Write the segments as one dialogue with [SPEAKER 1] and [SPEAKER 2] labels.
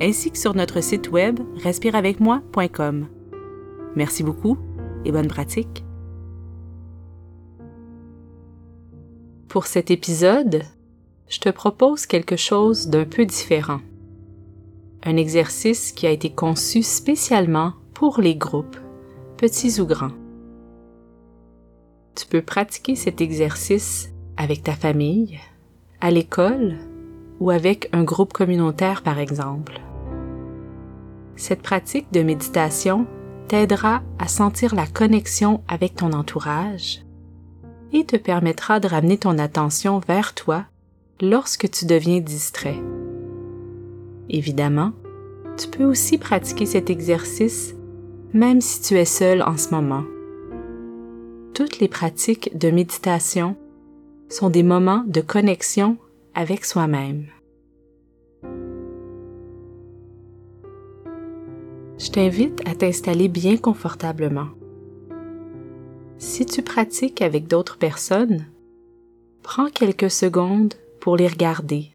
[SPEAKER 1] ainsi que sur notre site web respireavecmoi.com. Merci beaucoup et bonne pratique. Pour cet épisode, je te propose quelque chose d'un peu différent. Un exercice qui a été conçu spécialement pour les groupes, petits ou grands. Tu peux pratiquer cet exercice avec ta famille, à l'école ou avec un groupe communautaire par exemple. Cette pratique de méditation t'aidera à sentir la connexion avec ton entourage et te permettra de ramener ton attention vers toi lorsque tu deviens distrait. Évidemment, tu peux aussi pratiquer cet exercice même si tu es seul en ce moment. Toutes les pratiques de méditation sont des moments de connexion avec soi-même. Je t'invite à t'installer bien confortablement. Si tu pratiques avec d'autres personnes, prends quelques secondes pour les regarder,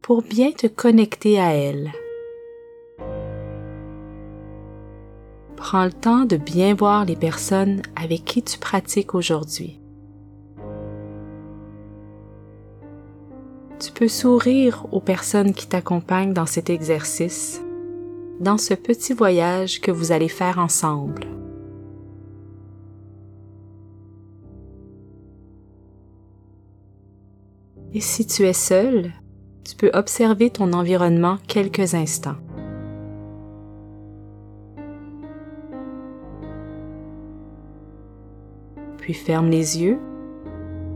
[SPEAKER 1] pour bien te connecter à elles. Prends le temps de bien voir les personnes avec qui tu pratiques aujourd'hui. Tu peux sourire aux personnes qui t'accompagnent dans cet exercice dans ce petit voyage que vous allez faire ensemble. Et si tu es seul, tu peux observer ton environnement quelques instants. Puis ferme les yeux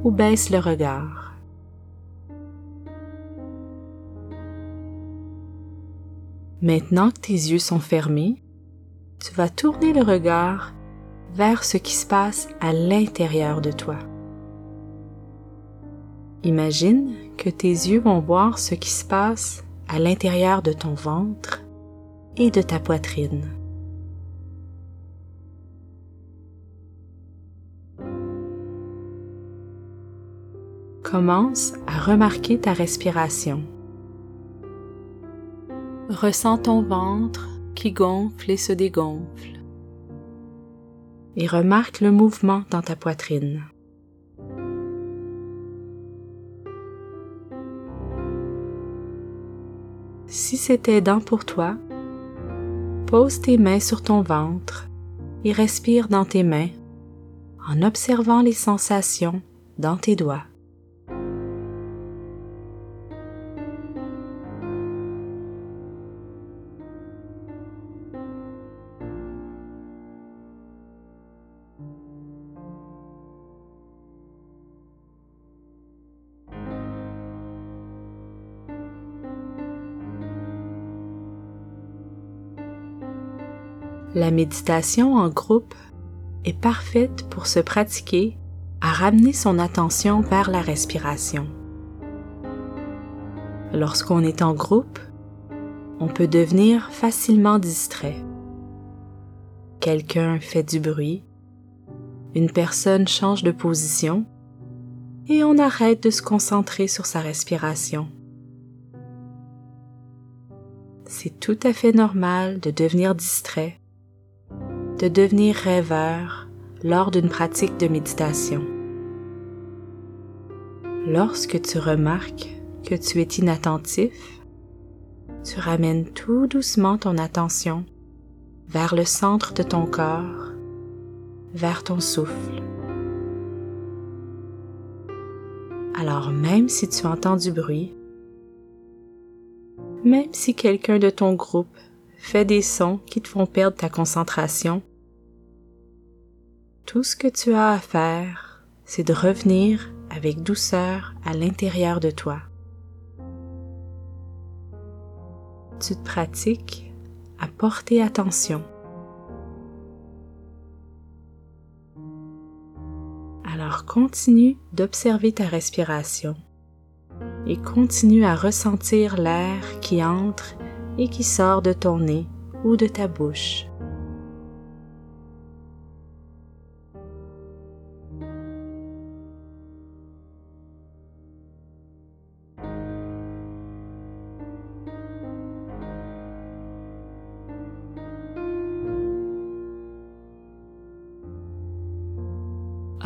[SPEAKER 1] ou baisse le regard. Maintenant que tes yeux sont fermés, tu vas tourner le regard vers ce qui se passe à l'intérieur de toi. Imagine que tes yeux vont voir ce qui se passe à l'intérieur de ton ventre et de ta poitrine. Commence à remarquer ta respiration. Ressens ton ventre qui gonfle et se dégonfle. Et remarque le mouvement dans ta poitrine. Si c'est aidant pour toi, pose tes mains sur ton ventre et respire dans tes mains en observant les sensations dans tes doigts. La méditation en groupe est parfaite pour se pratiquer à ramener son attention vers la respiration. Lorsqu'on est en groupe, on peut devenir facilement distrait. Quelqu'un fait du bruit, une personne change de position et on arrête de se concentrer sur sa respiration. C'est tout à fait normal de devenir distrait de devenir rêveur lors d'une pratique de méditation. Lorsque tu remarques que tu es inattentif, tu ramènes tout doucement ton attention vers le centre de ton corps, vers ton souffle. Alors même si tu entends du bruit, même si quelqu'un de ton groupe fais des sons qui te font perdre ta concentration. Tout ce que tu as à faire, c'est de revenir avec douceur à l'intérieur de toi. Tu te pratiques à porter attention. Alors continue d'observer ta respiration et continue à ressentir l'air qui entre et qui sort de ton nez ou de ta bouche.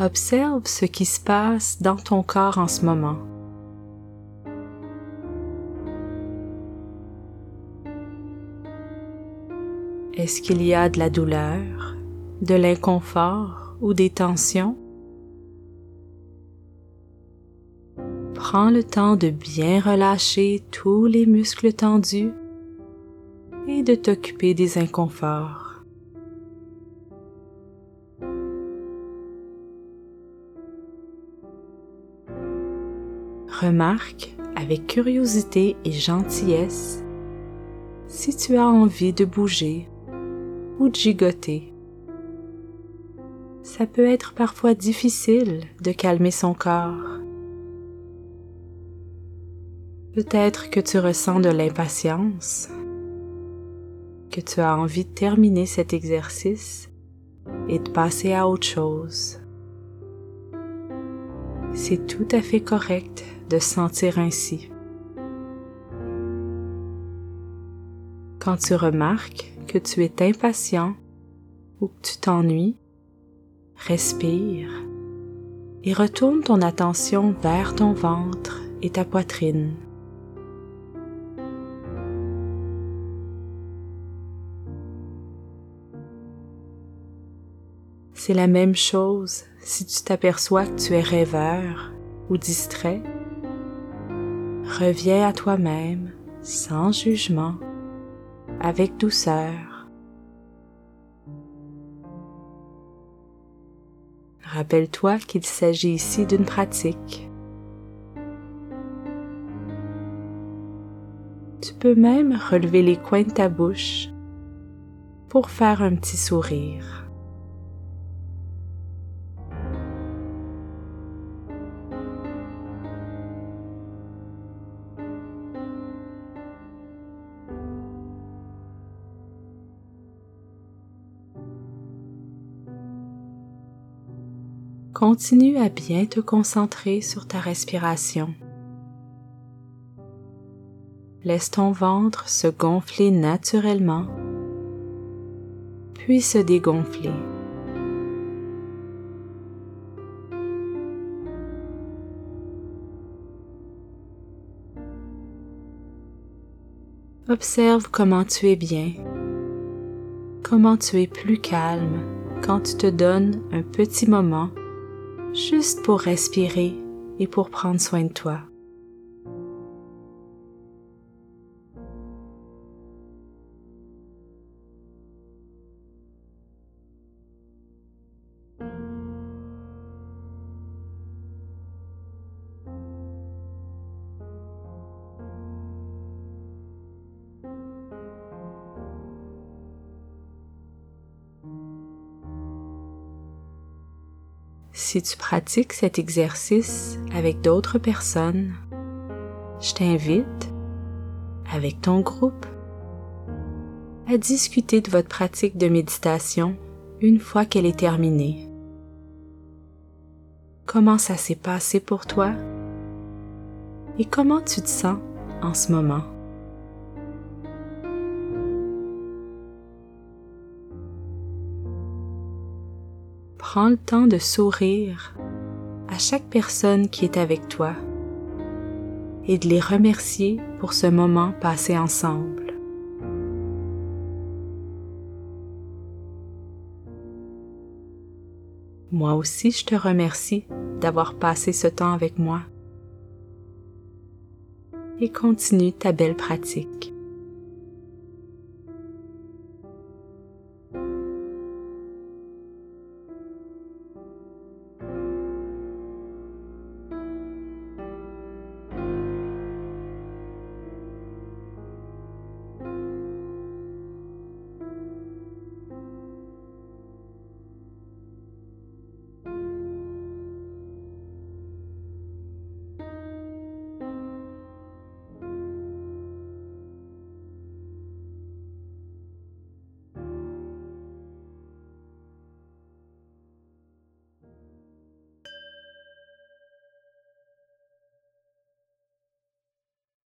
[SPEAKER 1] Observe ce qui se passe dans ton corps en ce moment. Est-ce qu'il y a de la douleur, de l'inconfort ou des tensions? Prends le temps de bien relâcher tous les muscles tendus et de t'occuper des inconforts. Remarque avec curiosité et gentillesse si tu as envie de bouger ou de gigoter. Ça peut être parfois difficile de calmer son corps. Peut-être que tu ressens de l'impatience, que tu as envie de terminer cet exercice et de passer à autre chose. C'est tout à fait correct de sentir ainsi. Quand tu remarques que tu es impatient ou que tu t'ennuies, respire et retourne ton attention vers ton ventre et ta poitrine. C'est la même chose si tu t'aperçois que tu es rêveur ou distrait reviens à toi-même sans jugement, avec douceur. Rappelle-toi qu'il s'agit ici d'une pratique. Tu peux même relever les coins de ta bouche pour faire un petit sourire. Continue à bien te concentrer sur ta respiration. Laisse ton ventre se gonfler naturellement, puis se dégonfler. Observe comment tu es bien, comment tu es plus calme quand tu te donnes un petit moment juste pour respirer et pour prendre soin de toi. Si tu pratiques cet exercice avec d'autres personnes, je t'invite, avec ton groupe, à discuter de votre pratique de méditation une fois qu'elle est terminée. Comment ça s'est passé pour toi? Et comment tu te sens en ce moment? Prends le temps de sourire à chaque personne qui est avec toi et de les remercier pour ce moment passé ensemble. Moi aussi, je te remercie d'avoir passé ce temps avec moi et continue ta belle pratique.